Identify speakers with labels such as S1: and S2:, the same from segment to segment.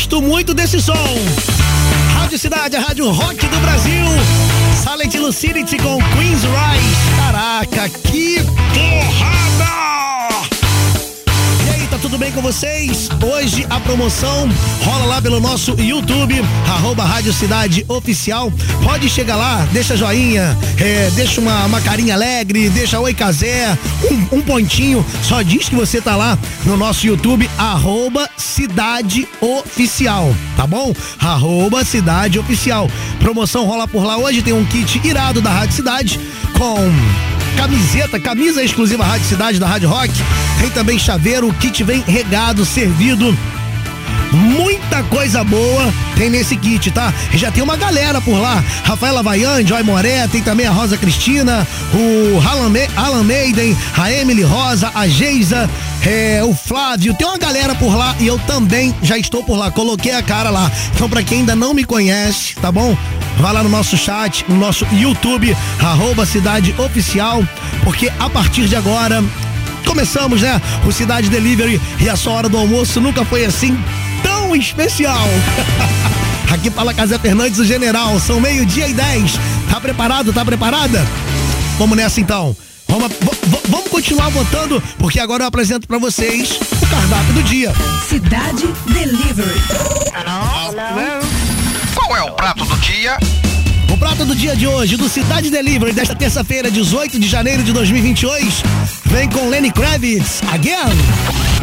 S1: Gosto muito desse som. Rádio Cidade, a Rádio Rock do Brasil. Silent Lucidity com Queen's Rise. Caraca, que porrada! Tudo bem com vocês? Hoje a promoção rola lá pelo nosso YouTube, arroba Rádio Cidade Oficial. Pode chegar lá, deixa joinha, é, deixa uma, uma carinha alegre, deixa oi casé, um, um, pontinho, só diz que você tá lá no nosso YouTube, arroba Cidade Oficial, tá bom? Arroba Cidade Oficial. Promoção rola por lá hoje, tem um kit irado da Rádio Cidade com camiseta, camisa exclusiva Rádio Cidade da Rádio Rock. Tem também chaveiro, kit vem regado, servido. Muita coisa boa tem nesse kit, tá? Já tem uma galera por lá. Rafaela Vaian, Joy Moré, tem também a Rosa Cristina, o Alan Maiden, a Emily Rosa, a Geisa, é, o Flávio. Tem uma galera por lá e eu também já estou por lá. Coloquei a cara lá. Então, pra quem ainda não me conhece, tá bom? Vai lá no nosso chat, no nosso YouTube, arroba Cidade Oficial, porque a partir de agora começamos, né? O Cidade Delivery e a sua hora do almoço nunca foi assim tão especial. Aqui fala Casé Fernandes, o general. São meio-dia e dez. Tá preparado? Tá preparada? Vamos nessa então. Vamos, vamos continuar votando, porque agora eu apresento para vocês o cardápio do dia.
S2: Cidade Delivery.
S3: Prato do dia?
S1: O prato do dia de hoje, do Cidade Delivery, desta terça-feira, 18 de janeiro de 2022, vem com Lenny Kravitz, Again.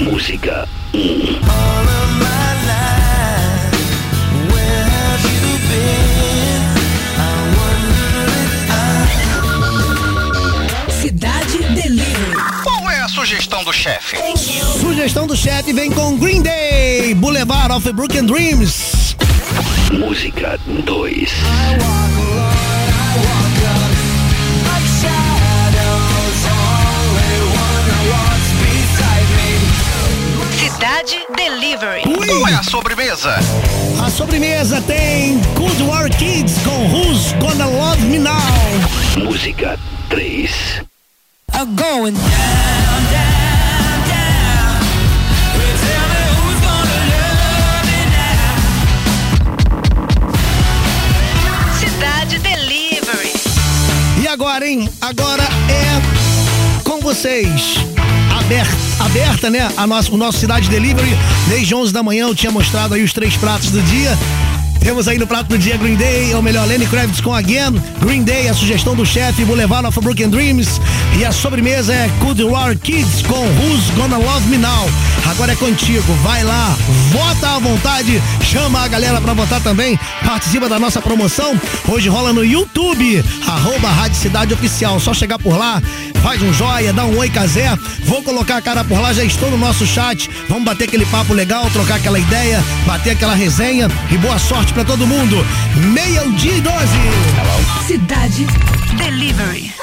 S4: Música
S2: Cidade Delivery.
S3: Qual é a sugestão do chefe?
S1: Sugestão do chefe vem com Green Day, Boulevard of Broken Dreams.
S4: Música 2.
S2: Cidade Delivery.
S3: Qual é a sobremesa?
S1: A sobremesa tem Good War Kids com Who's Gonna Love Me Now.
S4: Música 3.
S5: I'm going down, down.
S1: Agora, hein? Agora é com vocês. Aberta, aberta, né? A nossa, o nosso Cidade Delivery. Desde 11 da manhã eu tinha mostrado aí os três pratos do dia. Temos aí no prato do dia Green Day, ou melhor, Lenny Kravitz com Again. Green Day, a sugestão do chefe, Boulevard of Broken Dreams. E a sobremesa é Cold War Kids com Who's Gonna Love Me Now. Agora é contigo, vai lá, vota à vontade, chama a galera pra votar também. Participa da nossa promoção. Hoje rola no YouTube, arroba Rádio Cidade Oficial. Só chegar por lá, faz um joia, dá um oi casé. Vou colocar a cara por lá, já estou no nosso chat. Vamos bater aquele papo legal, trocar aquela ideia, bater aquela resenha e boa sorte para todo mundo. Meio-dia e doze.
S2: Cidade Delivery.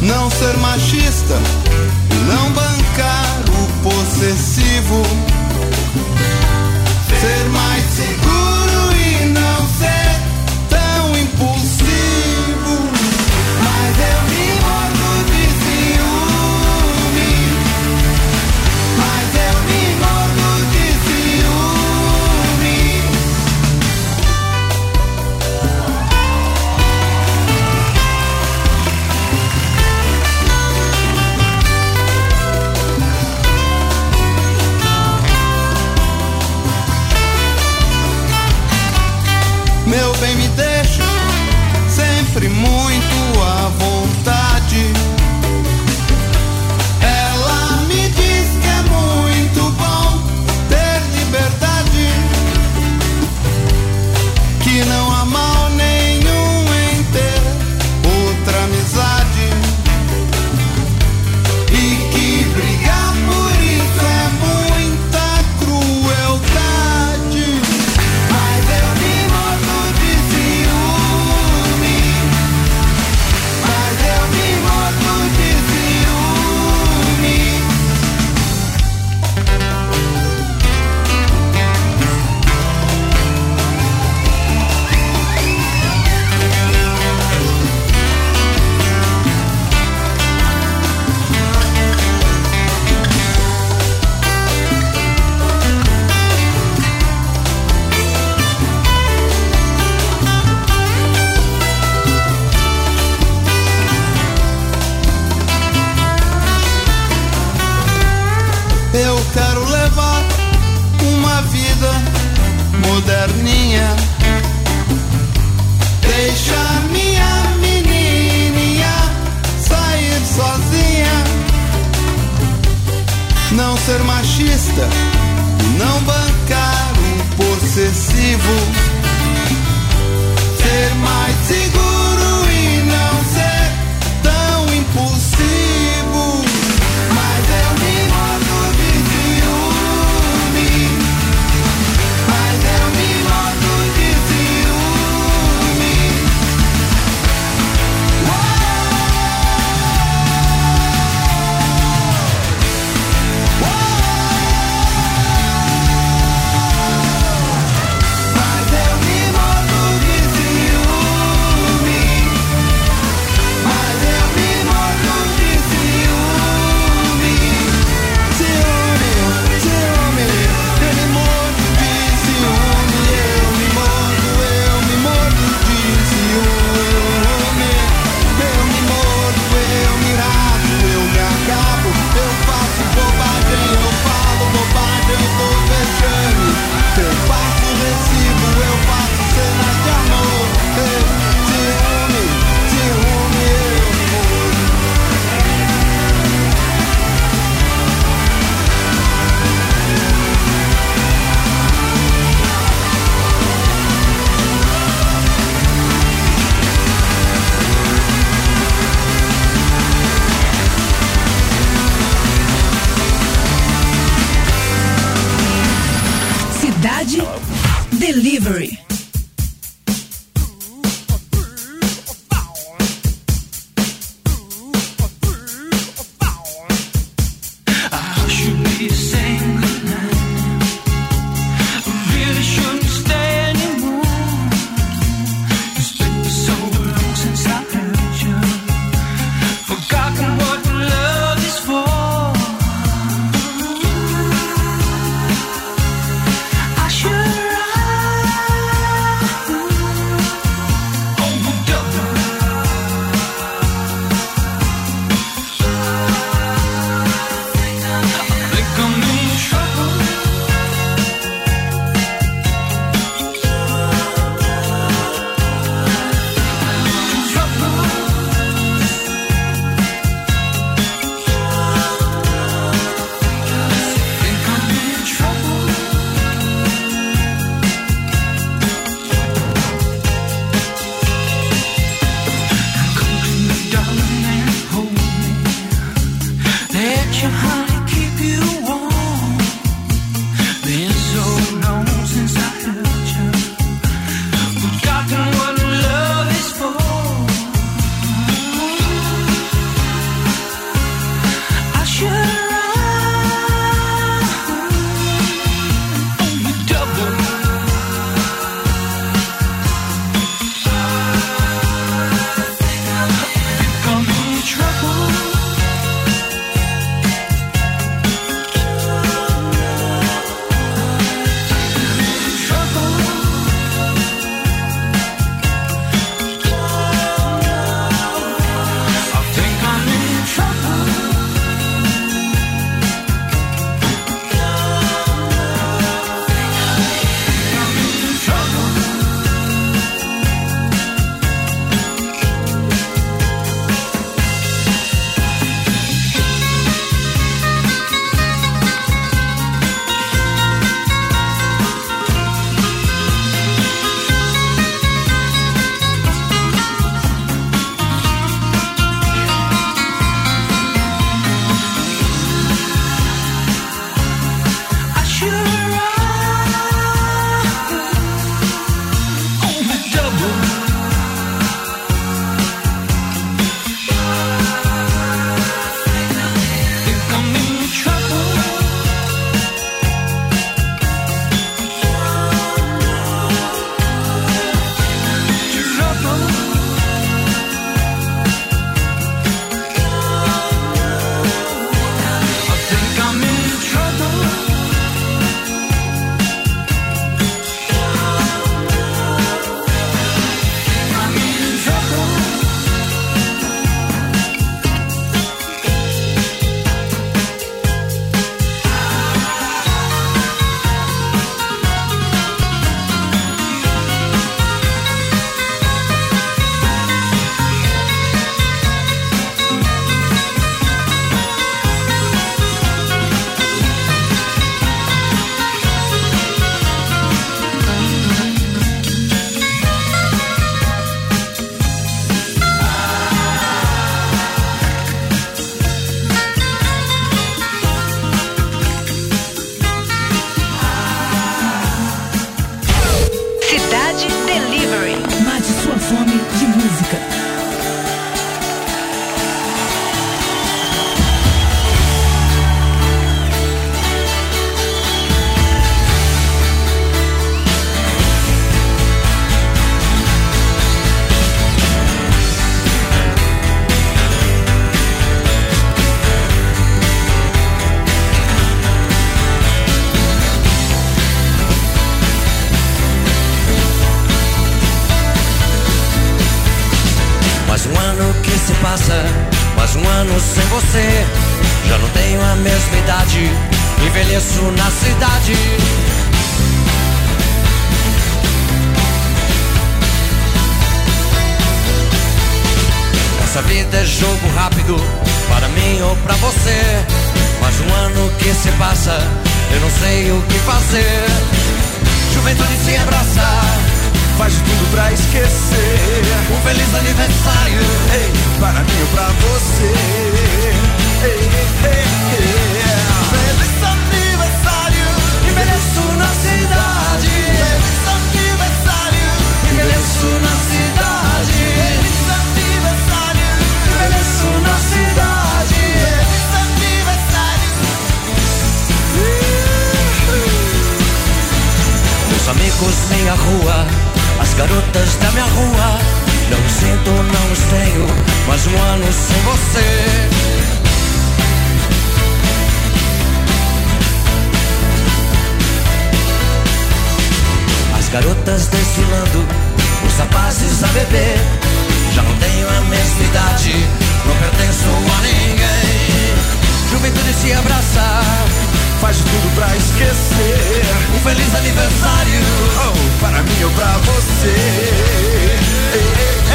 S6: não ser machista, não bancar o possessivo.
S5: Possessivo. Jogo rápido, para mim ou pra você. Mais um ano que se passa, eu não sei o que fazer. Juventude se abraça,
S6: Faz tudo pra esquecer.
S5: um feliz aniversário.
S6: Ei, para mim ou pra você. Ei, ei, ei.
S5: Amigos, minha rua, as garotas da minha rua. Não sinto, não tenho, mais um ano sem você. As garotas desfilando, os rapazes a beber. Já não tenho a mesma idade, não pertenço a ninguém. Juventude se abraça,
S6: Faz de tudo pra esquecer.
S5: um feliz aniversário.
S6: Oh, para mim ou pra você. Ei, ei, ei,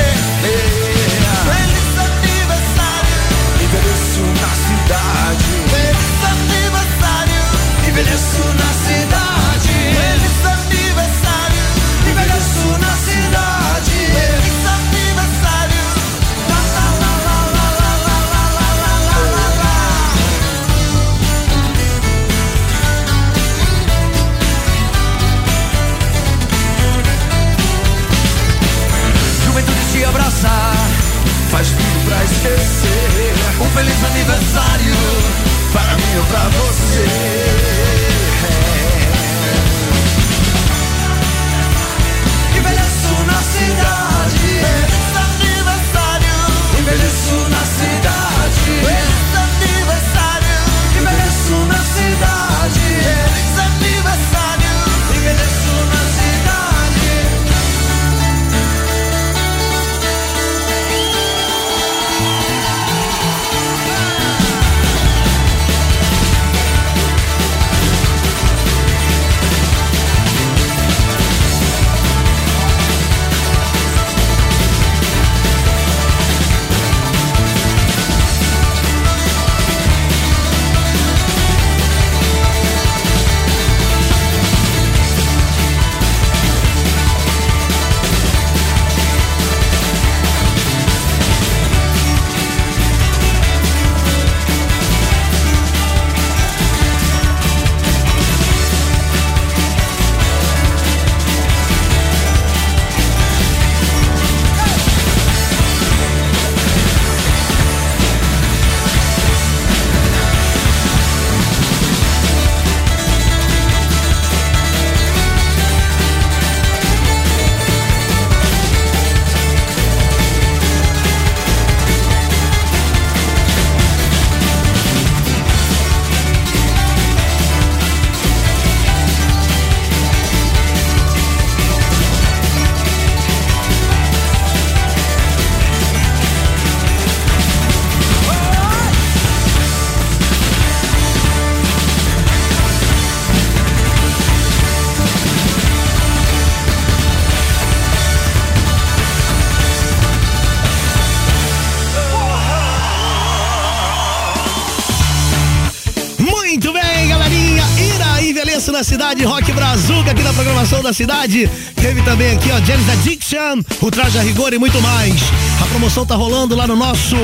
S1: da cidade. Teve também aqui, ó, James Addiction, o Traje a Rigor e muito mais. A promoção tá rolando lá no nosso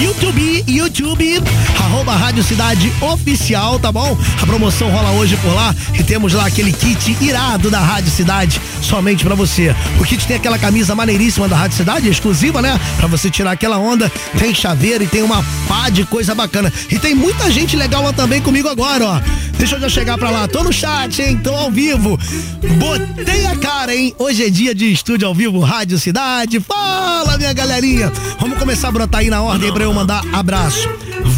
S1: YouTube, YouTube, arroba Rádio Cidade Oficial, tá bom? A promoção rola hoje por lá e temos lá aquele kit irado da Rádio Cidade, somente pra você. O kit tem aquela camisa maneiríssima da Rádio Cidade, exclusiva, né? Pra você tirar aquela onda, tem chaveiro e tem uma pá de coisa bacana. E tem muita gente legal lá também comigo agora, ó. Deixa eu já chegar pra lá. Tô no chat, hein? Tô ao vivo. Botei a cara, hein? Hoje é dia de estúdio ao vivo, Rádio Cidade. Fala, minha galerinha. Vamos começar a brotar aí na ordem pra eu mandar abraço.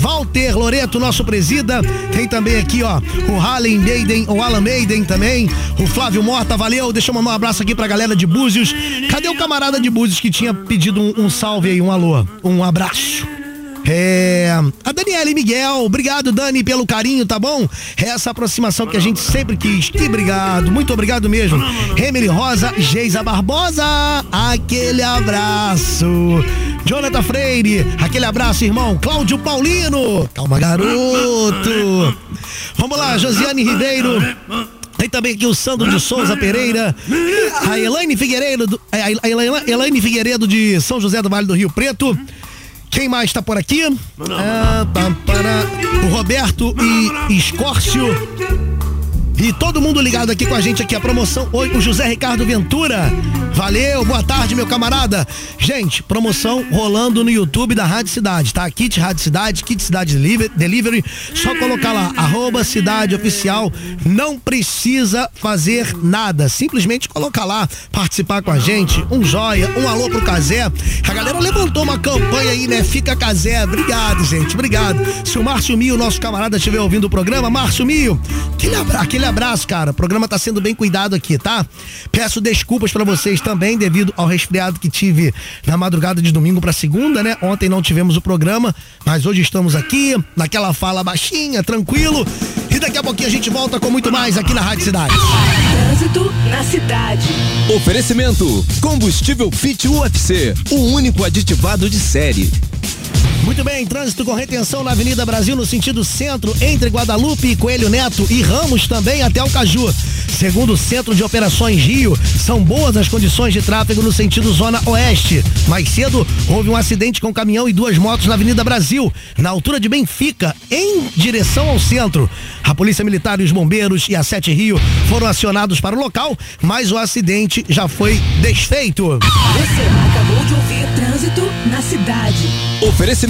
S1: Walter Loreto, nosso presida. Tem também aqui, ó, o Harley Maiden, o Alan Maiden também. O Flávio Morta, valeu. Deixa eu mandar um abraço aqui pra galera de Búzios. Cadê o camarada de Búzios que tinha pedido um, um salve aí, um alô? Um abraço. É. A Daniela e Miguel, obrigado, Dani, pelo carinho, tá bom? É essa aproximação que a gente sempre quis. Que obrigado, muito obrigado mesmo. Emily Rosa, Geisa Barbosa, aquele abraço. Jonathan Freire, aquele abraço, irmão. Cláudio Paulino, calma, garoto. Vamos lá, Josiane Ribeiro. Tem também aqui o Sandro de Souza Pereira, a Elaine Figueiredo, a Elaine- Elaine Figueiredo de São José do Vale do Rio Preto. Quem mais tá por aqui? Ah, pá, pará. o Roberto e Escórcio. E todo mundo ligado aqui com a gente aqui, a promoção. Oi, o José Ricardo Ventura. Valeu, boa tarde, meu camarada. Gente, promoção rolando no YouTube da Rádio Cidade, tá? Kit Rádio Cidade, Kit Cidade Deliver- Delivery. Só colocar lá, arroba Cidade Oficial. Não precisa fazer nada. Simplesmente colocar lá, participar com a gente. Um joia, um alô pro Casé. A galera levantou uma campanha aí, né? Fica Casé. Obrigado, gente. Obrigado. Se o Márcio Mio, nosso camarada, estiver ouvindo o programa, Márcio Mio, aquele, abra- aquele abraço, cara. O programa tá sendo bem cuidado aqui, tá? Peço desculpas pra vocês também, devido ao resfriado que tive na madrugada de domingo pra segunda, né? Ontem não tivemos o programa, mas hoje estamos aqui, naquela fala baixinha, tranquilo. E daqui a pouquinho a gente volta com muito mais aqui na Rádio Cidade.
S7: Trânsito na cidade.
S8: Oferecimento: Combustível Fit UFC, o único aditivado de série.
S1: Muito bem, trânsito com retenção na Avenida Brasil no sentido centro, entre Guadalupe e Coelho Neto e Ramos também até o Caju. Segundo o Centro de Operações Rio, são boas as condições de tráfego no sentido zona oeste. Mais cedo, houve um acidente com caminhão e duas motos na Avenida Brasil, na altura de Benfica, em direção ao centro. A Polícia Militar e os bombeiros e a Sete Rio foram acionados para o local, mas o acidente já foi desfeito.
S7: Você acabou de ouvir Trânsito na cidade.
S8: Oferecimento: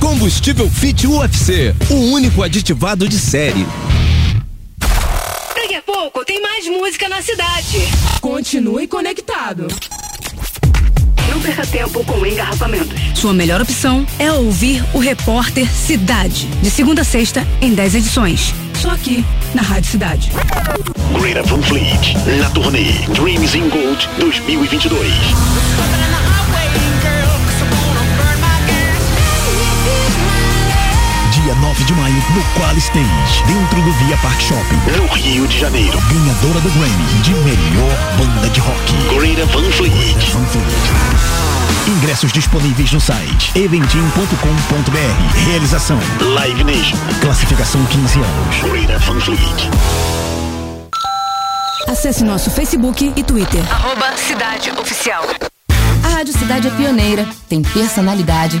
S8: Combustível Fit UFC, o único aditivado de série.
S7: Daqui a pouco tem mais música na cidade. Continue conectado. Não perca tempo com engarrafamentos. Sua melhor opção é ouvir o repórter Cidade. De segunda a sexta, em 10 edições. Só aqui, na Rádio Cidade.
S9: Greta Van Fleet, na turnê Dreams in Gold 2022.
S10: Dia 9 de maio, no Qual Stage, dentro do Via Park Shopping.
S9: No Rio de Janeiro,
S10: Ganhadora do Grammy de melhor banda de rock.
S9: Greta Van Fleet.
S10: Van Fleet. Ingressos disponíveis no site eventim.com.br. Realização
S9: Live Nation,
S10: Classificação 15 anos.
S9: Greta Van Fleet.
S7: Acesse nosso Facebook e Twitter.
S11: Arroba Cidade Oficial.
S12: A Rádio Cidade é pioneira, tem personalidade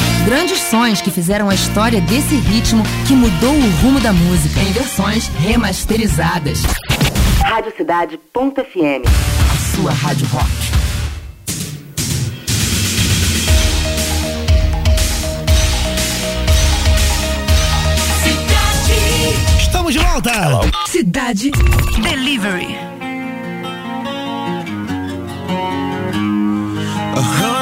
S12: Grandes sons que fizeram a história desse ritmo que mudou o rumo da música. Em versões remasterizadas.
S11: Radiocidade.fm.
S12: A sua rádio rock.
S1: Estamos de volta!
S7: Cidade Delivery.
S2: A hundred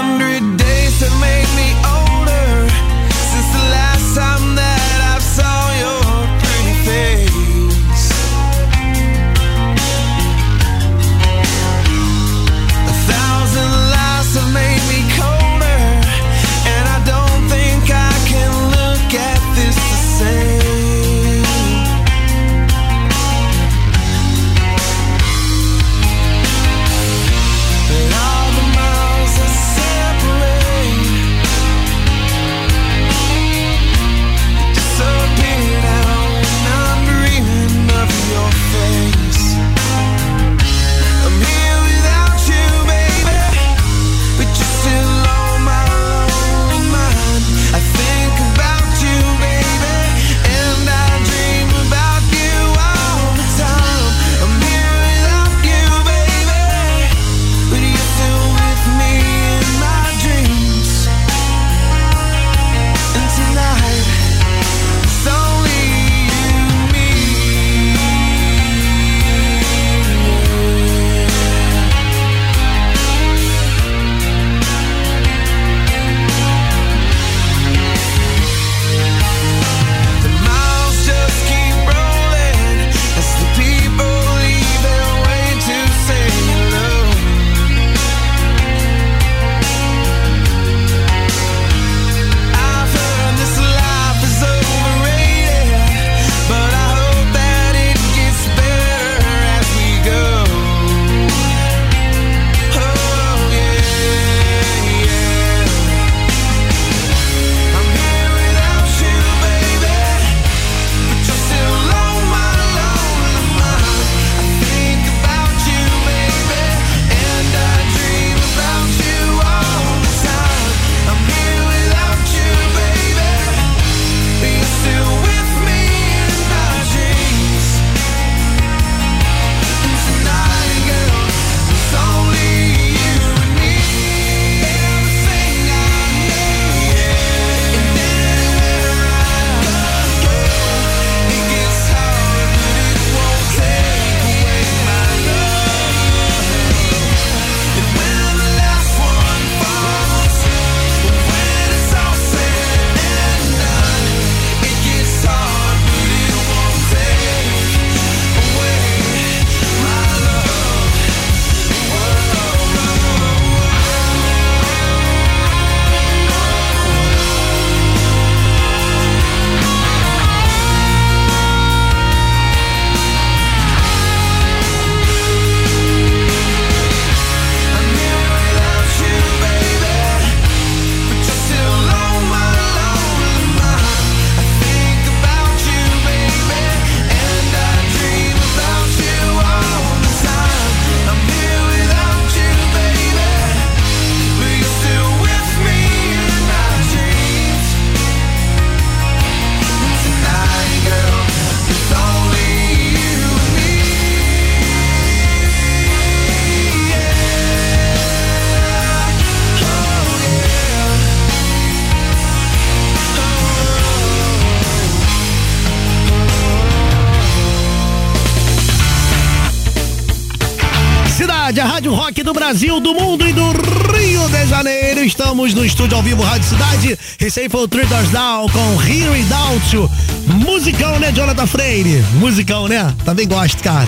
S1: Brasil, do mundo e do Rio de Janeiro. Estamos no estúdio ao vivo Rádio Cidade. Recém foi o Traders Down com Here Without You. Musicão, né, Jonathan Freire? Musicão, né? Também gosto, cara.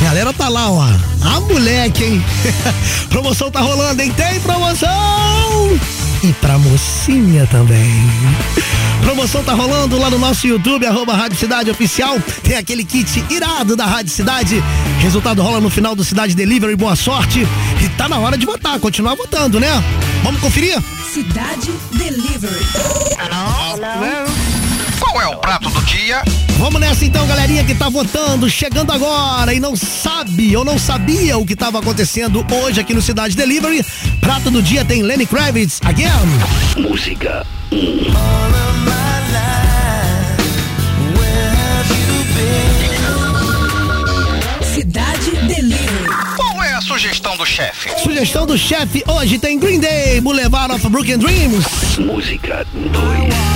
S1: Galera tá lá, ó. A moleque, hein? promoção tá rolando, hein? Tem promoção! E pra mocinha também. Promoção tá rolando lá no nosso YouTube, arroba Rádio Cidade Oficial. Tem aquele kit irado da Rádio Cidade. Resultado rola no final do Cidade Delivery. Boa sorte. E tá na hora de votar, continuar votando, né? Vamos conferir?
S2: Cidade Delivery. Hello? Hello?
S3: Qual é o prato do dia?
S1: Vamos nessa então, galerinha que tá votando, chegando agora e não sabe ou não sabia o que estava acontecendo hoje aqui no Cidade Delivery. Prato do dia tem Lenny Kravitz, again.
S4: Música.
S2: Cidade Delivery.
S3: Qual é a sugestão do chefe?
S1: Sugestão do chefe hoje tem Green Day, Boulevard of Broken Dreams.
S4: Música 2.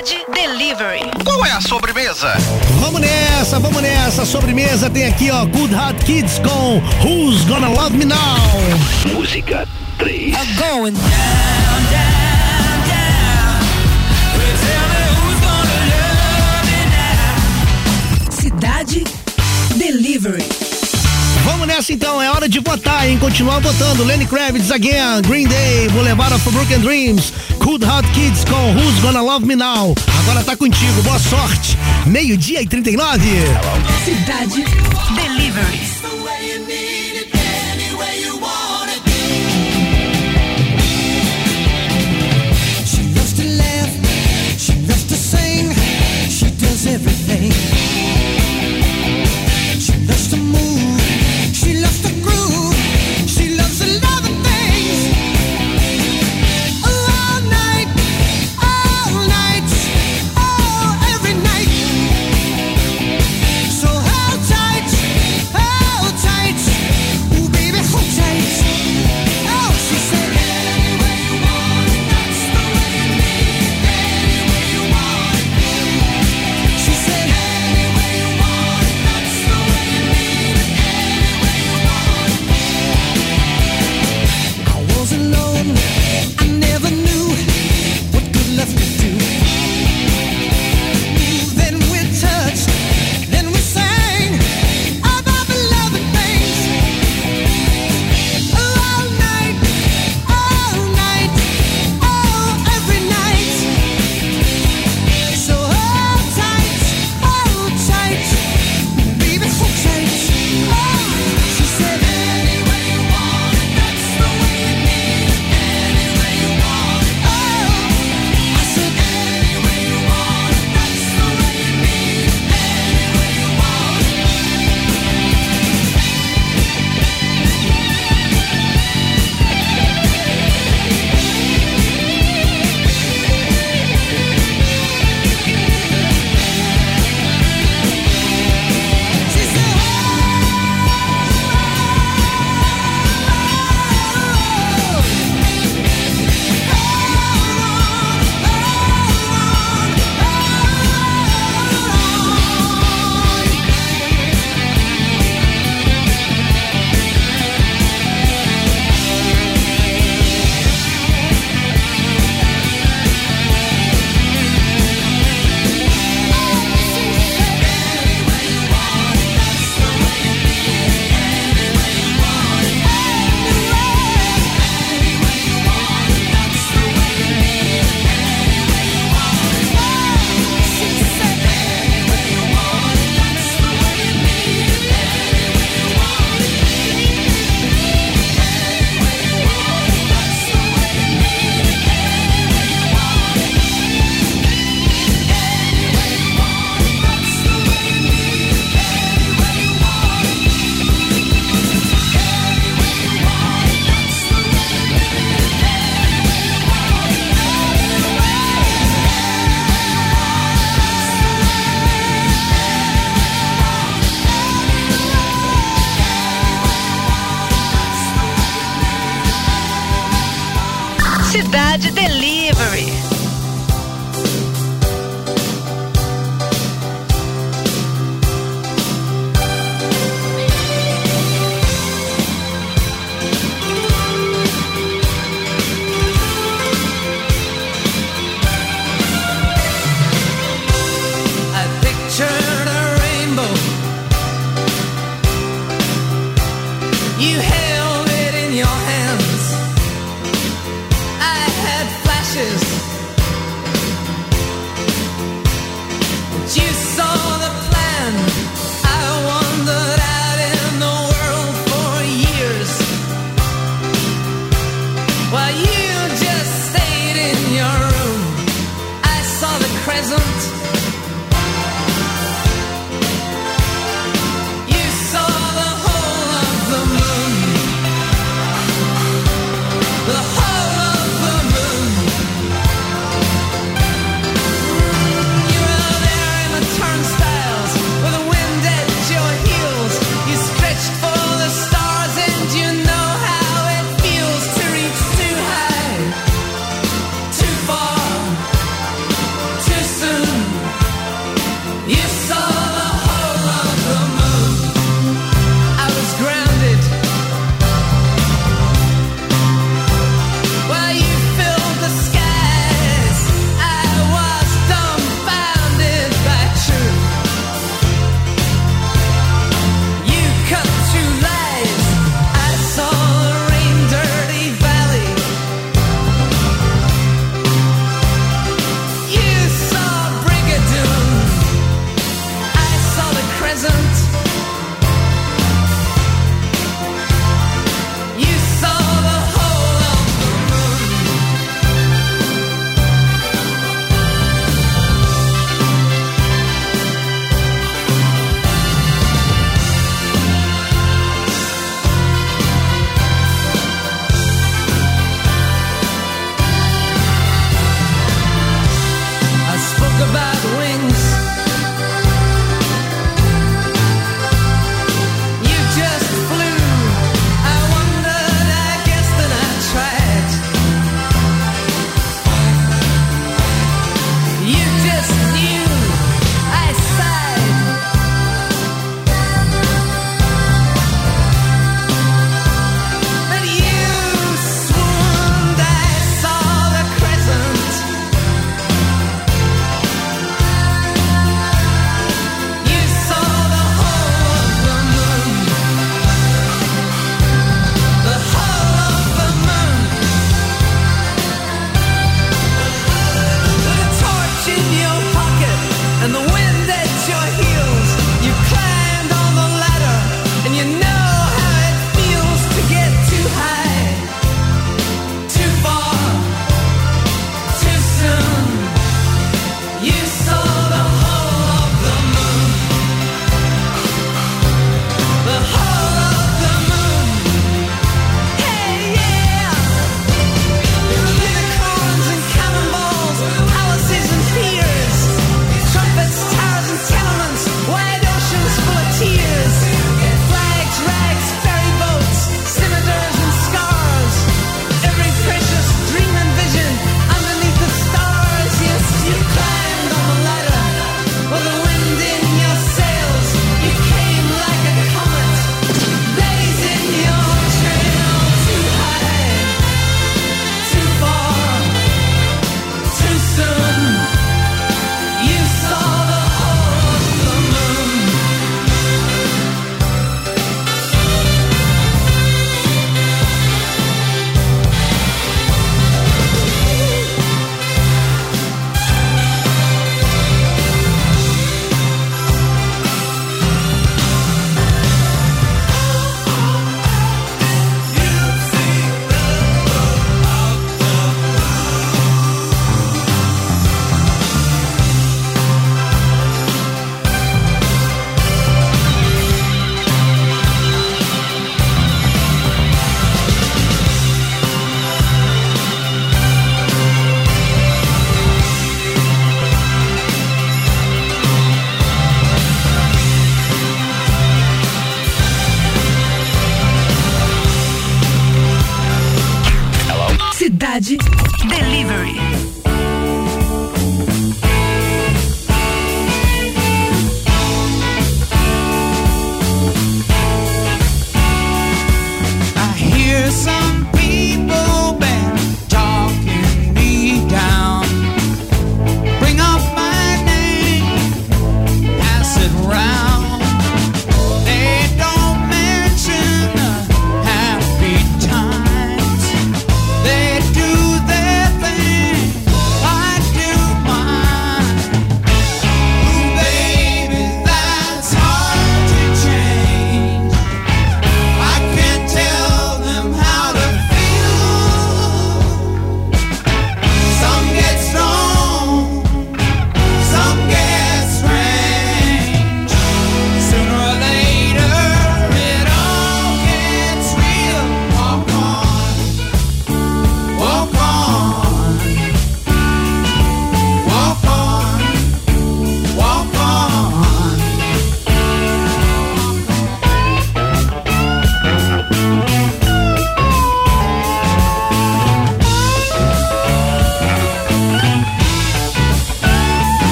S2: Cidade Delivery.
S3: Qual é a sobremesa?
S1: Vamos nessa, vamos nessa. Sobremesa tem aqui, ó, Good Hot Kids com Who's Gonna Love Me Now?
S4: Música 3.
S2: I'm going down, down, down. Cidade Delivery.
S1: Vamos nessa então, é hora de votar, hein? Continuar votando. Lenny Kravitz again, Green Day, Boulevard of Broken Dreams, Cold Hot Kids com Who's Gonna Love Me Now. Agora tá contigo, boa sorte. Meio-dia e 39.
S2: Cidade
S6: Deliveries. everything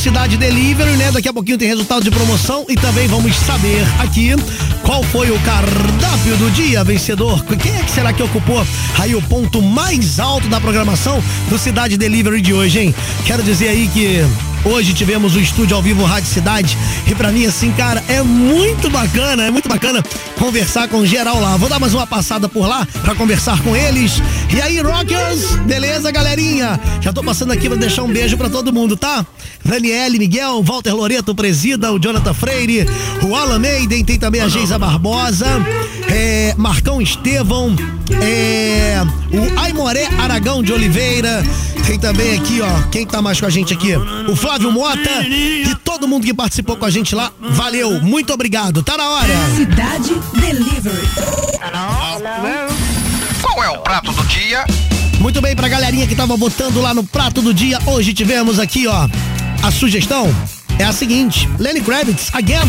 S2: Cidade Delivery,
S1: né? Daqui a pouquinho tem resultado de promoção e também vamos saber aqui qual foi o cardápio do dia vencedor. Quem é que será que ocupou aí o ponto mais alto da programação do Cidade Delivery de hoje, hein? Quero dizer aí que Hoje tivemos o estúdio ao vivo Rádio Cidade e pra mim assim, cara, é muito bacana, é muito bacana conversar com geral lá. Vou dar mais uma passada por lá pra conversar com eles. E aí, Rockers? Beleza, galerinha? Já tô passando aqui pra deixar um beijo pra todo mundo, tá? Daniele, Miguel, Walter Loreto, Presida, o Jonathan Freire, o Alan Maiden, tem também a Geisa Barbosa, é, Marcão Estevão, é, o Aimoré Aragão de Oliveira, tem também aqui, ó, quem tá mais com a gente aqui? O Flávio Mota e todo mundo que participou com a gente lá. Valeu, muito obrigado. Tá na hora.
S2: Cidade Delivery.
S3: Qual é o prato do dia?
S1: Muito bem pra galerinha que tava votando lá no prato do dia. Hoje tivemos aqui, ó, a sugestão é a seguinte: Lenny Kravitz, again.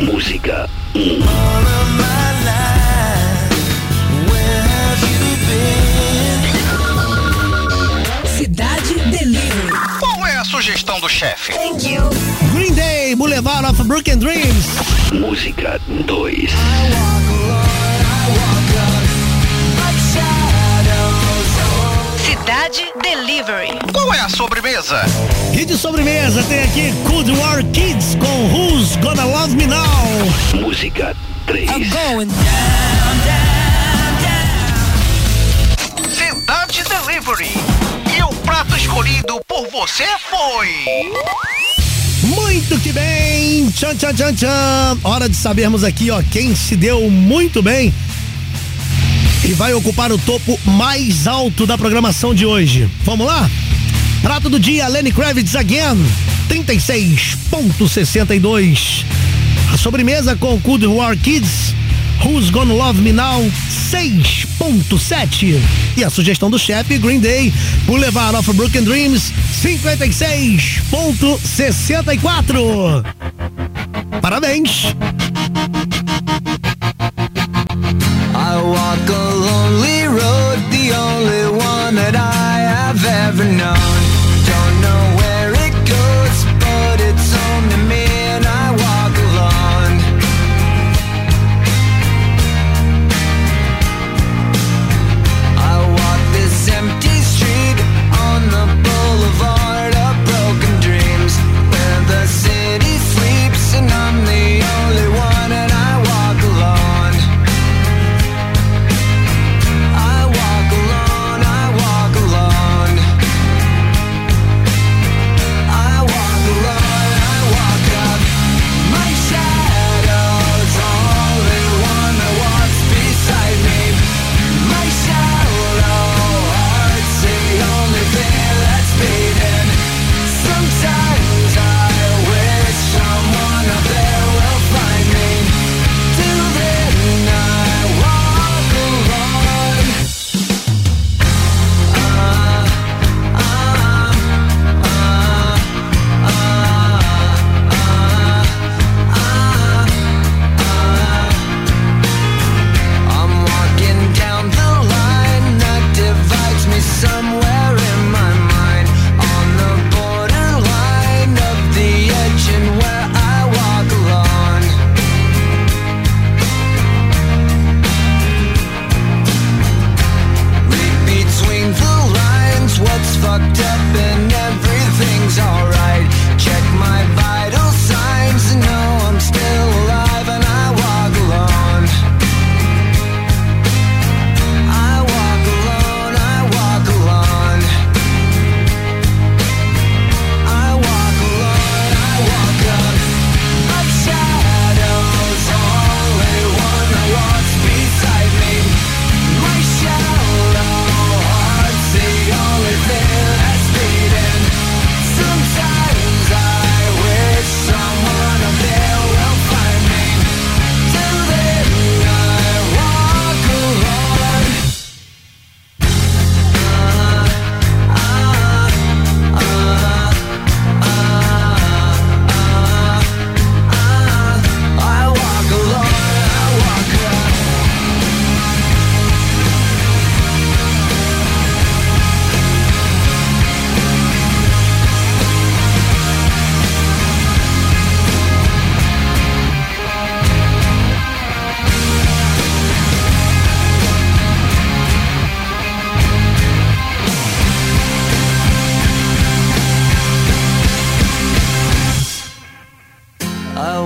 S4: Música
S3: sugestão do chefe?
S1: Green Day, Boulevard of Broken Dreams.
S4: Música 2.
S2: Cidade Delivery.
S3: Qual é a sobremesa?
S1: E de sobremesa tem aqui Cold War Kids com Who's Gonna Love Me Now.
S4: Música 3.
S3: Cidade Delivery. O prato escolhido por você foi.
S1: Muito que bem! Tchan, tchan, tchan, tchan! Hora de sabermos aqui, ó, quem se deu muito bem e vai ocupar o topo mais alto da programação de hoje. Vamos lá? Prato do dia, Lenny Kravitz again, 36.62. A sobremesa com Cold War Kids, Who's Gonna Love Me Now, 6.7. E a sugestão do chefe, Green Day, Boulevard of Broken Dreams, 56.64. Parabéns!
S6: I walk a lonely road, the only one that I have ever known.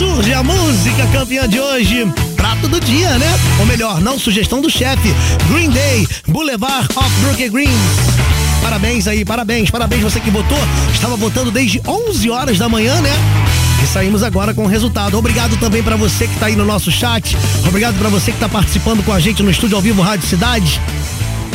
S1: Surge a música campeã de hoje. Prato do dia, né? Ou melhor, não sugestão do chefe. Green Day, Boulevard of Brooklyn Greens. Parabéns aí, parabéns, parabéns você que votou. Estava votando desde 11 horas da manhã, né? E saímos agora com o resultado. Obrigado também para você que tá aí no nosso chat. Obrigado para você que tá participando com a gente no estúdio ao vivo Rádio Cidade.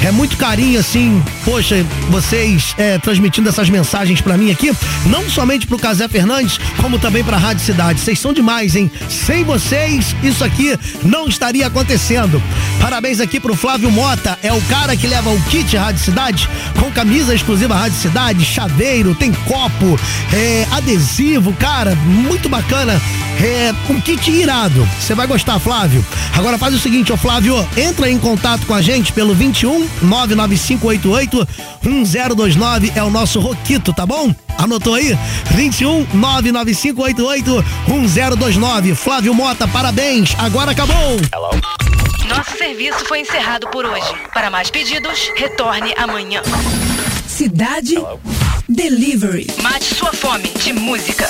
S1: É muito carinho, assim, poxa, vocês é, transmitindo essas mensagens pra mim aqui, não somente pro Casé Fernandes, como também pra Rádio Cidade. Vocês são demais, hein? Sem vocês, isso aqui não estaria acontecendo. Parabéns aqui pro Flávio Mota, é o cara que leva o kit Rádio Cidade, com camisa exclusiva Rádio Cidade, chaveiro, tem copo, é, adesivo, cara, muito bacana. É um kit irado. Você vai gostar, Flávio. Agora faz o seguinte, ô Flávio, entra em contato com a gente pelo 21 99588 1029 é o nosso Roquito, tá bom? Anotou aí? 21 99588 1029. Flávio Mota, parabéns. Agora acabou.
S13: Nosso serviço foi encerrado por hoje. Para mais pedidos, retorne amanhã.
S7: Cidade Delivery.
S13: Mate sua fome de música.